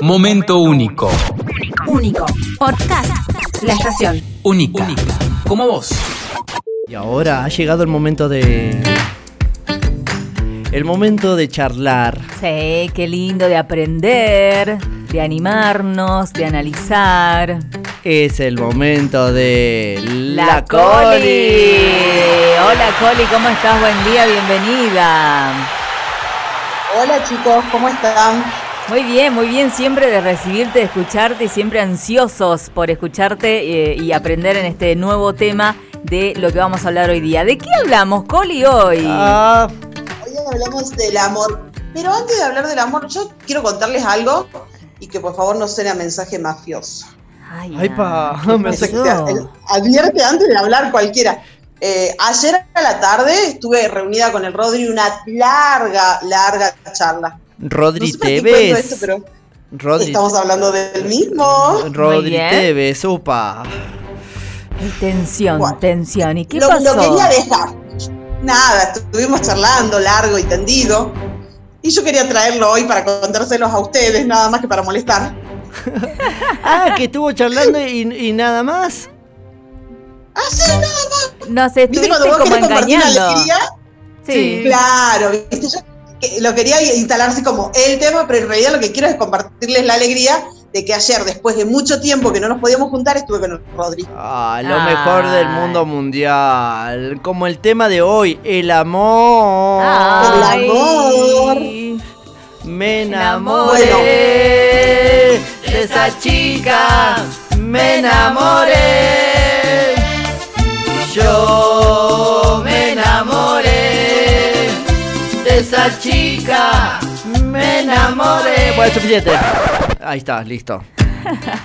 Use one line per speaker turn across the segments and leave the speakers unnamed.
Momento único.
Único. Podcast. La estación.
Única. Como vos.
Y ahora ha llegado el momento de. El momento de charlar.
Sí, qué lindo de aprender, de animarnos, de analizar.
Es el momento de.
La, Coli. Hola Coli, ¿cómo estás? Buen día, bienvenida.
Hola chicos, ¿cómo están?
Muy bien, muy bien, siempre de recibirte, de escucharte, siempre ansiosos por escucharte eh, y aprender en este nuevo tema de lo que vamos a hablar hoy día. ¿De qué hablamos, Coli, hoy?
Ah,
Hoy hablamos del amor. Pero antes de hablar del amor, yo quiero contarles algo y que por favor no suene mensaje mafioso.
Ay,
ay, pa. Me
Advierte antes de hablar cualquiera. Eh, ayer a la tarde estuve reunida con el Rodri una larga, larga charla.
Rodri
no
Tevez.
esto, pero
Rodri,
estamos hablando del mismo.
Rodri. Tevez, upa.
Ay, tensión,
Bueno,
tensión. ¿Y qué
lo,
pasó?
lo quería dejar. Nada, estuvimos charlando largo y tendido. Y yo quería traerlo hoy para contárselos a ustedes, nada más que para molestar.
Ah, que estuvo charlando y, y nada más.
Ah, sí, nada más.
Nos
¿Viste
estuviste como engañando.
alegría?
Sí.
Claro, ¿viste? Yo que- lo quería instalar así como el tema, pero en realidad lo que quiero es compartirles la alegría de que ayer, después de mucho tiempo que no nos podíamos juntar, estuve con el Rodri.
Ah, lo
Ay.
mejor del mundo mundial. Como el tema de hoy, el amor.
Ay.
El amor.
Me
enamoré
enamoré de esa chica. Me enamoré. Chica. Me enamoré. Bueno, es suficiente. Ahí está, listo.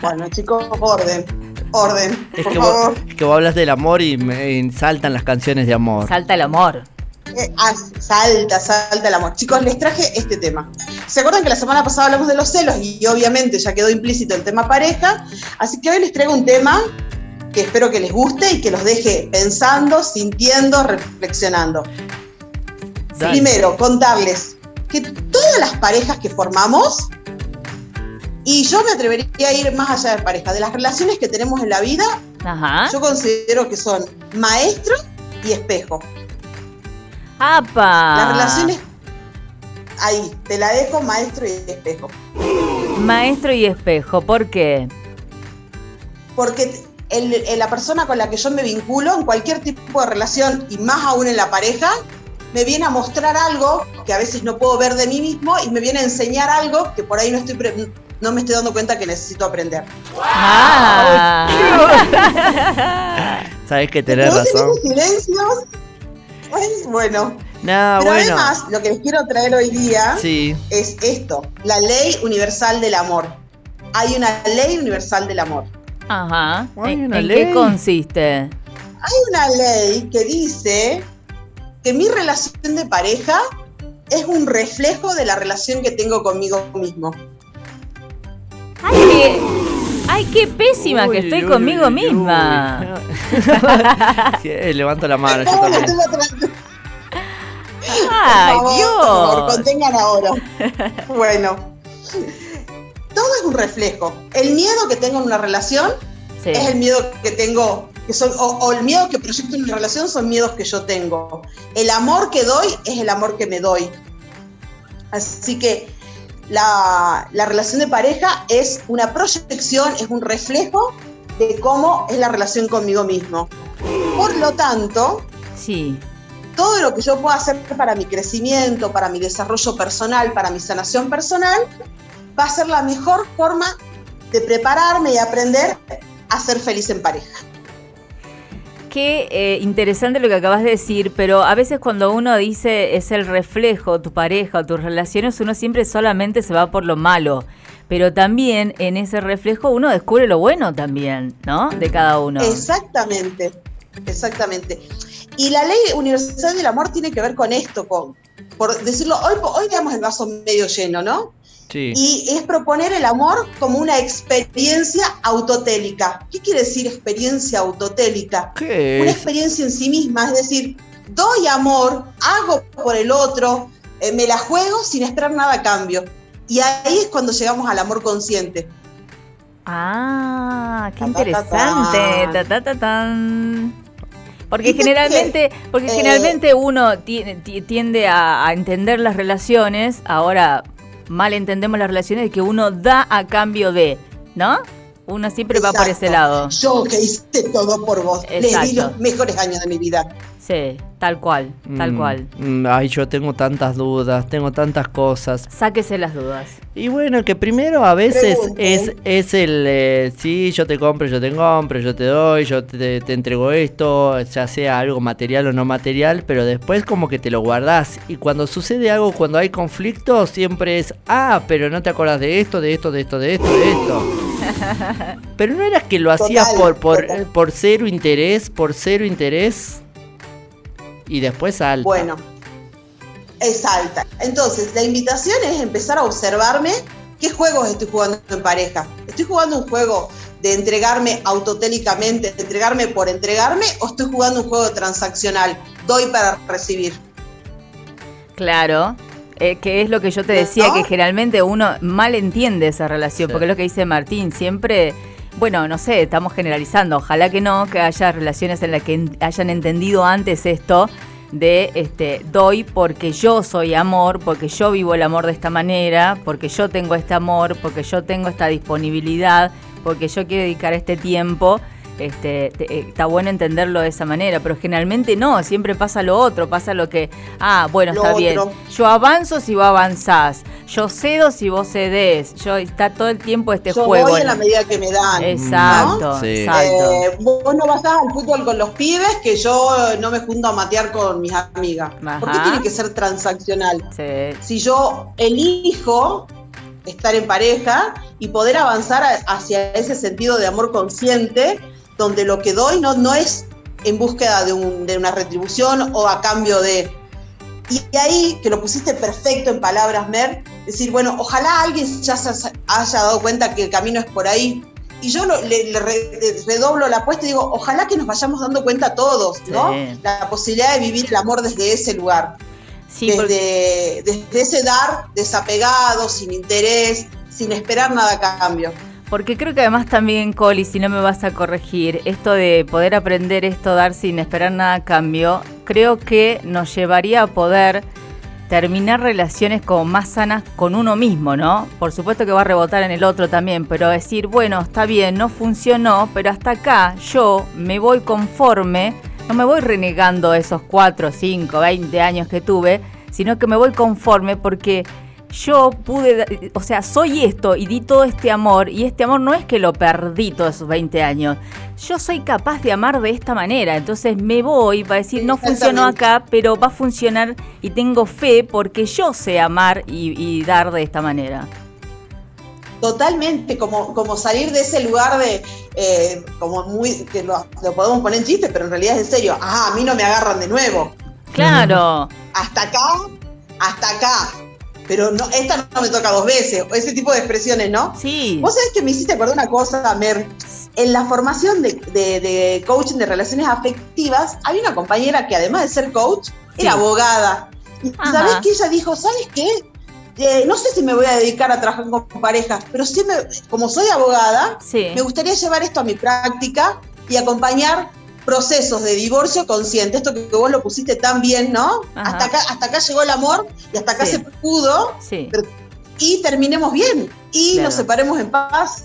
Bueno, chicos, orden, orden,
Es
por
que, vos,
favor.
es que vos hablas del amor y me saltan las canciones de amor.
Salta el amor.
Eh, ah, salta, salta el amor. Chicos, les traje este tema. ¿Se acuerdan que la semana pasada hablamos de los celos y obviamente ya quedó implícito el tema pareja? Así que hoy les traigo un tema que espero que les guste y que los deje pensando, sintiendo, reflexionando.
Dale.
Primero, contarles que todas las parejas que formamos, y yo me atrevería a ir más allá de pareja, de las relaciones que tenemos en la vida,
Ajá.
yo considero que son maestro y espejo.
¡Apa!
Las relaciones. Ahí, te la dejo, maestro y espejo.
Maestro y espejo, ¿por qué?
Porque el- el- la persona con la que yo me vinculo, en cualquier tipo de relación, y más aún en la pareja, me viene a mostrar algo que a veces no puedo ver de mí mismo y me viene a enseñar algo que por ahí no, estoy pre- no me estoy dando cuenta que necesito aprender.
Ah.
Sabes que tenés
¿Puedo tener
razón.
silencios? Ay, bueno,
No,
pero
bueno.
además lo que les quiero traer hoy día
Sí.
es esto, la ley universal del amor. Hay una ley universal del amor.
Ajá. ¿En, qué consiste?
Hay una ley que dice que mi relación de pareja es un reflejo de la relación que tengo conmigo mismo.
¡Ay, qué, ay, qué pésima que estoy
uy,
conmigo
uy,
misma!
Sí, eh, levanto la mano, yo también.
¡Ay,
Por favor, por favor,
Dios!
contengan ahora. Bueno, todo es un reflejo. El miedo que tengo en una relación
Sí.
es el miedo que tengo, que son, o, o el miedo que proyecto en una relación son miedos que yo tengo. El amor que doy es el amor que me doy. Así que la, la relación de pareja es una proyección, es un reflejo de cómo es la relación conmigo mismo. Por lo tanto,
Sí.
todo lo que yo pueda hacer para mi crecimiento, para mi desarrollo personal, para mi sanación personal, va a ser la mejor forma de prepararme y aprender a ser feliz en pareja.
Qué eh, interesante lo que acabas de decir, pero a veces cuando uno dice es el reflejo, tu pareja o tus relaciones, uno siempre solamente se va por lo malo. Pero también en ese reflejo uno descubre lo bueno también, ¿no? De cada uno.
Exactamente, exactamente. Y la ley universal del amor tiene que ver con esto, con, por decirlo, hoy, hoy veamos el vaso medio lleno, ¿no?
Sí.
Y es proponer el amor como una experiencia autotélica. ¿Qué quiere decir experiencia autotélica?
¿Qué
Una experiencia en sí misma, es decir, doy amor, hago por el otro, eh, me la juego sin esperar nada a cambio. Y ahí es cuando llegamos al amor consciente.
Ah, qué interesante. Ta, ta, ta, tan. Porque generalmente, porque
eh,
generalmente uno ti- ti- tiende a, a entender las relaciones, ahora mal entendemos las relaciones de que uno da a cambio de, ¿no? Uno siempre va por ese
Exacto.
lado.
Yo que hice todo por vos. Le di
Exacto.
los mejores años de mi vida.
Sí, tal cual, tal
Mm,
cual.
mm, Ay, yo tengo tantas dudas, tengo tantas cosas.
Sáquese las dudas.
Y bueno, que primero a veces es, es el, eh, sí, yo te compro, yo te compro, yo te doy, yo te, te entrego esto, ya sea algo material o no material, pero después como que te lo guardás. Y cuando sucede algo, cuando hay conflicto, siempre es, ah, pero no te acordás de esto, de esto, de esto, de esto, de esto. Pero no era que lo hacías
Total,
por, por,
total.
por cero interés, por cero interés. Y después salta.
Bueno, es alta. Entonces, la invitación es empezar a observarme qué juegos estoy jugando en pareja. ¿Estoy jugando un juego de entregarme autotélicamente, de entregarme por entregarme, o estoy jugando un juego transaccional? Doy para recibir.
Claro. eh, que es lo que yo te decía,
¿No?
que generalmente uno mal entiende esa relación,
Sí.
porque es lo que dice Martín, siempre, bueno, no sé, estamos generalizando, ojalá que no, que haya relaciones en las que hayan entendido antes esto de este doy porque yo soy amor, porque yo vivo el amor de esta manera, porque yo tengo este amor, porque yo tengo esta disponibilidad, porque yo quiero dedicar este tiempo. Este, te- eh, está bueno entenderlo de esa manera, pero generalmente no, siempre pasa lo otro, pasa lo que, ah, bueno,
Lo
está bien, yo avanzo si vos avanzás, yo cedo si vos cedés, yo está todo el tiempo este
Yo
juego.
voy en la medida que me dan.
Exacto,
¿no?
Sí.
exacto.
Eh, vos no vas al fútbol con los pibes que yo no me junto a matear con mis amigas. ¿Por qué
Ajá.
tiene que ser transaccional?
Sí.
si yo elijo estar en pareja y poder avanzar hacia ese sentido de amor consciente, donde lo que doy no, no es en búsqueda de, un- de una retribución o a cambio de... Y ahí, que lo pusiste perfecto en palabras, Mer, decir, bueno, ojalá alguien ya se haya dado cuenta que el camino es por ahí. Y yo lo- le, le re- le redoblo la apuesta y digo, ojalá que nos vayamos dando cuenta todos, ¿no?
Sí.
La posibilidad de vivir el amor desde ese lugar
Sí, porque-
desde, desde ese dar desapegado, sin interés, sin esperar nada a cambio.
Porque creo que además también, Coli, si no me vas a corregir, esto de poder aprender esto, dar sin esperar nada a cambio, creo que nos llevaría a poder terminar relaciones como más sanas con uno mismo, ¿no? Por supuesto que va a rebotar en el otro también, pero decir, bueno, está bien, no funcionó, pero hasta acá yo me voy conforme, no me voy renegando esos 4, 5, 20 años que tuve, sino que me voy conforme porque yo pude, o sea, soy esto y di todo este amor y este amor no es que lo perdí todos esos 20 años. Yo soy capaz de amar de esta manera, entonces me voy para decir, no funcionó acá, pero va a funcionar y tengo fe porque yo sé amar y, y dar de esta manera.
Totalmente, como, como salir de ese lugar de, eh, como muy, que lo, lo podemos poner en chiste, pero en realidad es en serio, ajá, a mí no me agarran de nuevo.
Claro,
Hasta acá, hasta acá. Pero no, esta no me toca dos veces, o ese tipo de expresiones, ¿no?
sí.
Vos sabés que me hiciste acordar una cosa, Mer. En la formación de, de- de coaching de relaciones afectivas, hay una compañera que además de ser coach, era abogada. Y sabés que ella dijo, ¿sabes qué? Eh, no sé si me voy a dedicar a trabajar con parejas, pero sí me, como soy abogada,
Sí.
me gustaría llevar esto a mi práctica y acompañar procesos de divorcio consciente. Esto que vos lo pusiste tan bien, ¿no?
Ajá.
Hasta acá, hasta acá llegó el amor y hasta acá
Sí.
se pudo
Sí.
pero- y terminemos bien y
Claro.
nos separemos en paz.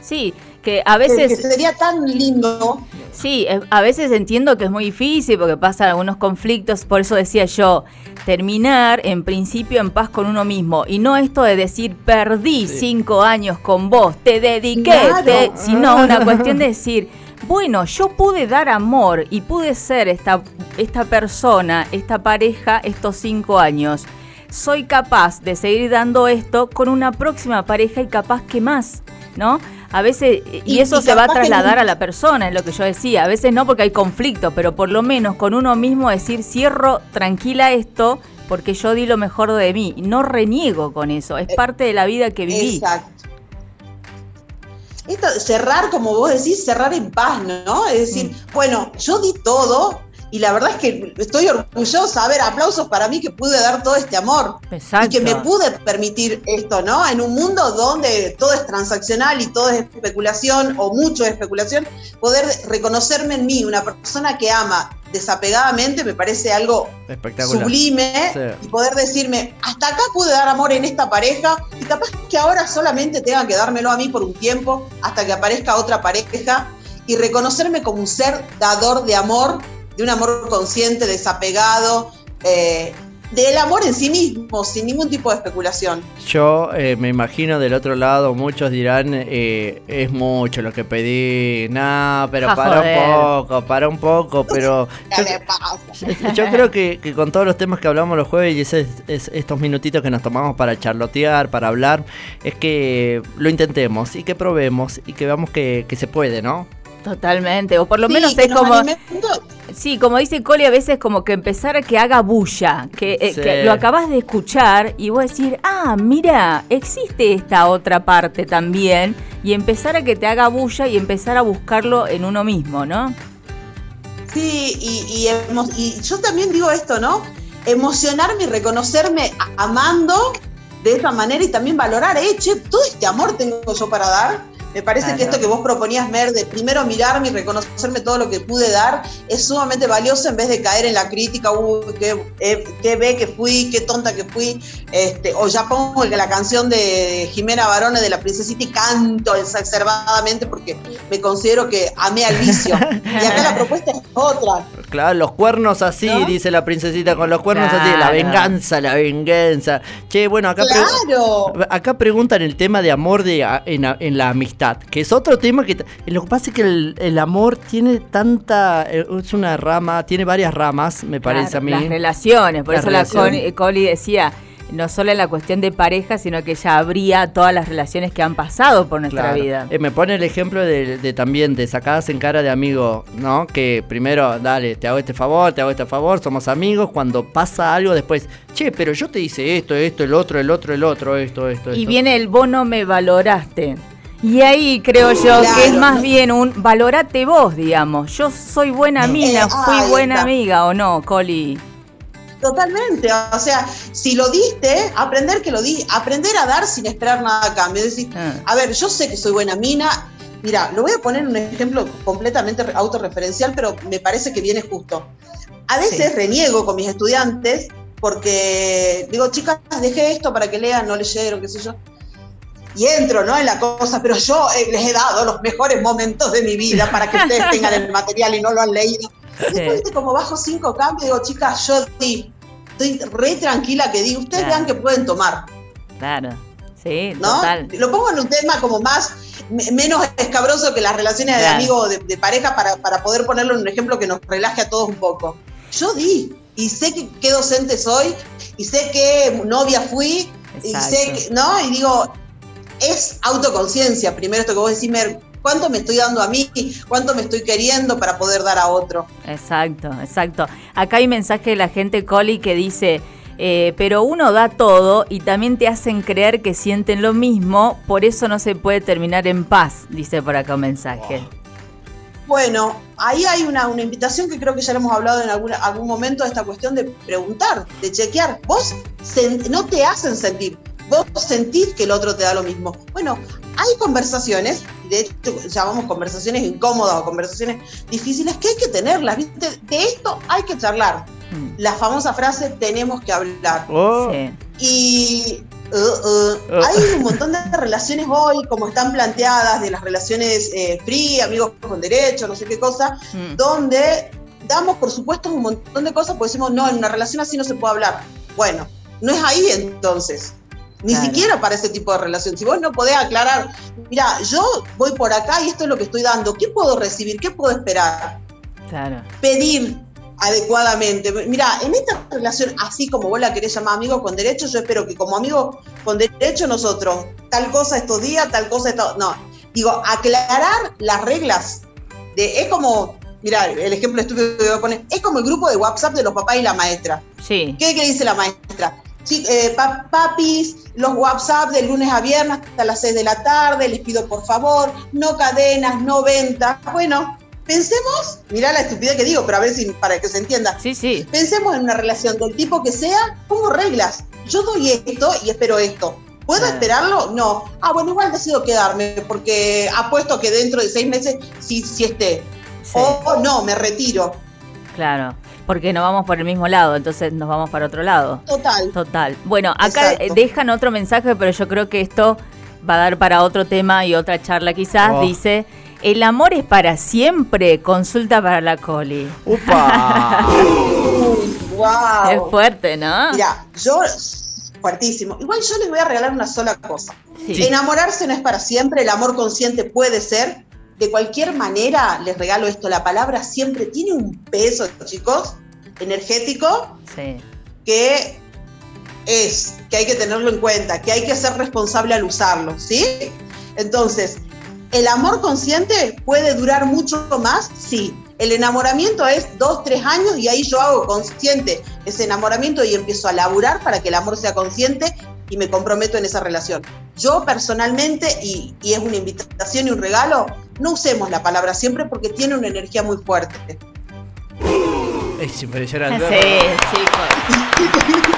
Sí, que a veces...
que sería tan lindo.
Sí, eh, a veces entiendo que es muy difícil porque pasan algunos conflictos, por eso decía yo, terminar en principio en paz con uno mismo y no esto de decir perdí cinco años con vos, te dediqué,
Claro.
te-", sino una cuestión de decir, bueno, yo pude dar amor y pude ser esta, esta persona, esta pareja estos cinco años. Soy capaz de seguir dando esto con una próxima pareja y capaz que más, ¿no? A veces, y,
Y-
eso
y
se va a trasladar
no-
a la persona, es lo que yo decía. A veces no porque hay conflicto, pero por lo menos con uno mismo decir, cierro tranquila esto porque yo di lo mejor de mí. No reniego con eso, es
Eh,
parte de la vida que viví.
Exacto. Esto, cerrar, como vos decís, cerrar en paz, ¿no? Es decir,
Mm.
bueno, yo di todo Y la verdad es que estoy orgullosa, a ver, aplausos para mí que pude dar todo este amor.
Exacto.
Y que me pude permitir esto, ¿no? En un mundo donde todo es transaccional y todo es especulación o mucho es especulación, poder reconocerme en mí, una persona que ama desapegadamente, me parece algo sublime
Sí.
y poder decirme, hasta acá pude dar amor en esta pareja y capaz que ahora solamente tenga que dármelo a mí por un tiempo hasta que aparezca otra pareja y reconocerme como un ser dador de amor, de un amor consciente, desapegado, eh, del amor en sí mismo, sin ningún tipo de especulación.
Yo eh, me imagino del otro lado, muchos dirán, eh, es mucho lo que pedí, no, pero
Ah,
para
joder.
un poco, para un poco, pero yo creo que, que con todos los temas que hablamos los jueves y ese- es- estos minutitos que nos tomamos para charlotear, para hablar, es que lo intentemos y que probemos y que veamos que, que se puede, ¿no?
Totalmente, o por lo
Sí,
menos es como,
alimentó.
sí, como dice Coli, a veces como que empezar a que haga bulla, que, eh, que lo acabas de escuchar y vos decir, ah, mira, existe esta otra parte también, y empezar a que te haga bulla y empezar a buscarlo en uno mismo, ¿no?
Sí, y, y yo también digo esto, ¿no? Emocionarme y reconocerme amando de esa manera y también valorar, eh, che, todo este amor tengo yo para dar. Me parece que esto que vos proponías, Mer, de primero mirarme y reconocerme todo lo que pude dar, es sumamente valioso en vez de caer en la crítica, uy, qué, eh, qué ve que fui, qué tonta que fui, este, o ya pongo la canción de Jimena Barone de la princesita y canto exacerbadamente porque me considero que amé al vicio. y acá la propuesta es otra.
Claro, los cuernos así,
¿No?
dice la princesita, con los cuernos así, la venganza, la venganza. Che, bueno, acá, pre- acá preguntan el tema de amor de, en, en la amistad, que es otro tema que... Lo que pasa es que el, el amor tiene tanta... eh, Es una rama, tiene varias ramas, me parece
Claro,
a mí.
Las relaciones, por
Las
eso la
relaciones.
Coli decía, no solo en la cuestión de pareja, sino que ella abría todas las relaciones que han pasado por nuestra
Claro.
vida.
Eh, me pone el ejemplo de, de también de sacadas en cara de amigo, ¿no? Que primero, dale, te hago este favor, te hago este favor, somos amigos. Cuando pasa algo, después, che, pero yo te hice esto, esto, el otro, el otro, el otro, esto, esto,
Y
esto.
viene el vos no me valoraste. Y ahí creo yo
Claro.
que es más bien un valorate vos, digamos. Yo soy buena mina,
Eh,
fui buena amiga o no, Coli.
Totalmente, o sea, si lo diste, aprender que lo di, aprender a dar sin esperar nada a cambio. Es decir,
Ah.
a ver, yo sé que soy buena mina. Mira, lo voy a poner un ejemplo completamente re- autorreferencial, pero me parece que viene justo. A veces
Sí.
reniego con mis estudiantes porque digo, chicas, dejé esto para que lean, no leyeron, qué sé yo. Y entro, ¿no? En la cosa, pero yo eh, les he dado los mejores momentos de mi vida para que ustedes tengan el material y no lo han leído. Después, como bajo cinco cambios, digo, chicas, yo di, estoy re tranquila que di, ustedes
Claro.
vean que pueden tomar,
Claro. Sí,
¿no?
total.
Lo pongo en un tema como más, me- menos escabroso que las relaciones de amigo o de, de pareja para, para poder ponerlo en un ejemplo que nos relaje a todos un poco. Yo di, y sé que, qué docente soy, y sé qué novia fui, y sé que, ¿no? Y digo, es autoconciencia, primero esto que vos decís, Mer, ¿cuánto me estoy dando a mí? ¿Cuánto me estoy queriendo para poder dar a otro?
Exacto, exacto. Acá hay mensaje de la gente Coli que dice, eh, pero uno da todo y también te hacen creer que sienten lo mismo, por eso no se puede terminar en paz, dice por acá un mensaje.
Bueno, ahí hay una, una invitación que creo que ya lo hemos hablado en alguna- algún momento de esta cuestión de preguntar, de chequear. Vos sen- no te hacen sentir, vos sentís que el otro te da lo mismo. Bueno, hay conversaciones, de hecho llamamos conversaciones incómodas o conversaciones difíciles que hay que tenerlas, ¿viste? De esto hay que charlar.
Mm,
La famosa frase tenemos que hablar.
Oh,
sí.
Y uh, uh, hay un montón de relaciones hoy, como están planteadas, de las relaciones eh, free, amigos con derecho, no sé qué cosa,
Mm,
donde damos por supuesto un montón de cosas, porque decimos, no, en una relación así no se puede hablar. Bueno, no es ahí entonces. Ni
Claro.
siquiera para ese tipo de relación. Si vos no podés aclarar, mira, yo voy por acá y esto es lo que estoy dando, ¿qué puedo recibir? ¿Qué puedo esperar?
Claro.
pedir adecuadamente. Mira, en esta relación, así como vos la querés llamar amigo con derecho, yo espero que como amigo con derecho nosotros, tal cosa estos días, tal cosa estos... No, digo, aclarar las reglas. De, es como, mira, el ejemplo estúpido que voy a poner, es como el grupo de WhatsApp de los papás y la maestra.
Sí.
¿Qué, qué dice la maestra? Eh, pa- papis, los WhatsApp de lunes a viernes hasta las 6 de la tarde, les pido por favor, no cadenas, no ventas. Bueno, pensemos, mirá la estupidez que digo, pero a ver si para que se entienda.
Sí, sí.
Pensemos en una relación del tipo que sea, pongo reglas. Yo doy esto y espero esto. ¿Puedo esperarlo? No. Ah, bueno, igual decido quedarme porque apuesto que dentro de seis meses sí, sí esté.
Sí.
O no, me retiro.
Claro. Porque no vamos por el mismo lado, entonces nos vamos para otro lado.
Total.
Total. Bueno, acá
Exacto.
dejan otro mensaje, pero yo creo que esto va a dar para otro tema y otra charla quizás.
Oh.
Dice, el amor es para siempre, consulta para la coli.
¡Upa!
Wow.
Es fuerte, ¿no?
Mira, yo fuertísimo. Igual yo les voy a regalar una sola cosa.
Sí.
Enamorarse no es para siempre, el amor consciente puede ser. De cualquier manera, les regalo esto, la palabra siempre tiene un peso, chicos, energético,
Sí.
que es, que hay que tenerlo en cuenta, que hay que ser responsable al usarlo, ¿sí? Entonces, ¿el amor consciente puede durar mucho más? Sí. El enamoramiento es dos, tres años y ahí yo hago consciente ese enamoramiento y empiezo a laburar para que el amor sea consciente y me comprometo en esa relación. Yo personalmente, y, y es una invitación y un regalo, no usemos la palabra siempre porque tiene una energía muy fuerte.
es impresionante.
Sí, chicos.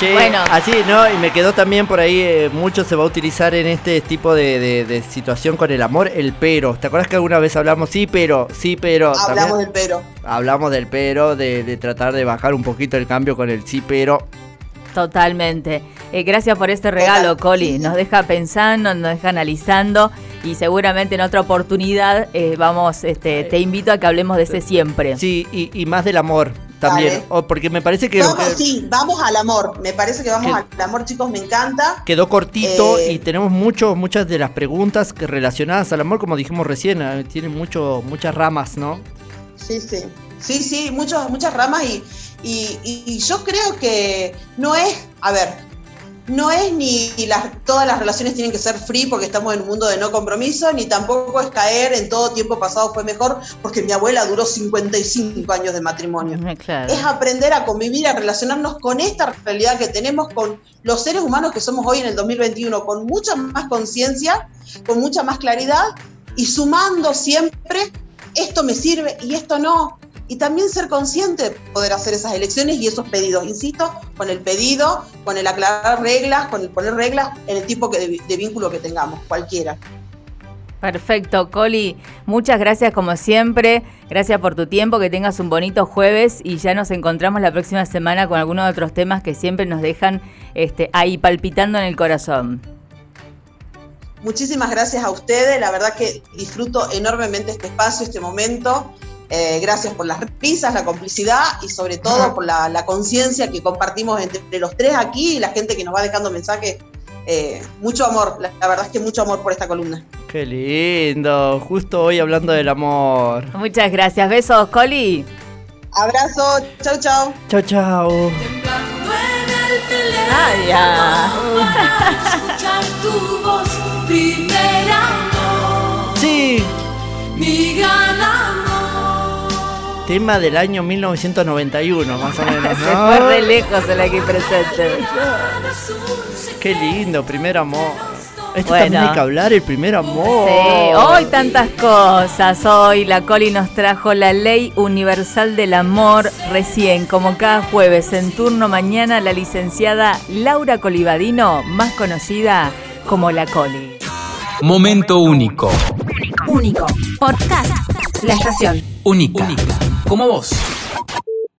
Che,
Bueno.
así, ¿no? Y me quedó también por ahí, eh, mucho se va a utilizar en este tipo de, de- de situación con el amor, el pero. ¿Te acuerdas que alguna vez hablamos? Sí, pero, sí, pero.
Hablamos
También
del pero.
Hablamos del pero, de, de tratar de bajar un poquito el cambio con el sí, pero.
Totalmente. Eh, gracias por este regalo. Coli. Nos deja pensando, nos deja analizando y seguramente en otra oportunidad eh, vamos, este, te invito a que hablemos de ese siempre.
Sí, y, y más del amor también.
Dale.
O porque me parece que
Vamos, sí, vamos al amor. Me parece que vamos
Que-
al amor, chicos, me encanta.
quedó cortito
Eh,
y tenemos mucho, muchas de las preguntas que relacionadas al amor, como dijimos recién, eh, tienen mucho, muchas ramas, ¿no?
Sí, sí. Sí, sí, muchos, muchas ramas y, y, y- y yo creo que no es, a ver, no es ni las, todas las relaciones tienen que ser free porque estamos en un mundo de no compromiso, ni tampoco es caer en todo tiempo pasado fue mejor porque mi abuela duró 55 años de matrimonio.
Eh, Claro.
Es aprender a convivir, a relacionarnos con esta realidad que tenemos, con los seres humanos que somos hoy en el 2021, con mucha más conciencia, con mucha más claridad y sumando siempre, esto me sirve y esto no. Y también ser consciente de poder hacer esas elecciones y esos pedidos. Insisto, con el pedido, con el aclarar reglas, con el poner reglas en el tipo de, de vínculo que tengamos, cualquiera.
Perfecto, Coli. Muchas gracias como siempre. Gracias por tu tiempo, que tengas un bonito jueves y ya nos encontramos la próxima semana con algunos otros temas que siempre nos dejan este, ahí palpitando en el corazón.
Muchísimas gracias a ustedes, la verdad que disfruto enormemente este espacio, este momento. Eh, gracias por las risas, la complicidad y sobre todo por la, la conciencia que compartimos entre los tres aquí y la gente que nos va dejando mensajes. Eh, mucho amor, la, la verdad es que mucho amor por esta columna.
Qué lindo, justo hoy hablando del amor.
Muchas gracias. Besos, Coli.
Abrazo, chau chau.
Chao, chao.
Ah, ya.
escuchar tu voz, primer amor,
Sí,
mi gran.
Tema del año 1991, más o menos.
Se
¿no?
fue re lejos el aquí presente.
Qué lindo, primer amor. Esto
Bueno.
también hay que hablar, el primer amor.
Sí, hoy tantas cosas. Hoy la Coli nos trajo la Ley Universal del Amor. Recién, como cada jueves, en turno mañana, la licenciada Laura Colibadino, más conocida como la Coli.
Momento único.
Único. Podcast. La estación.
Única. Como vos.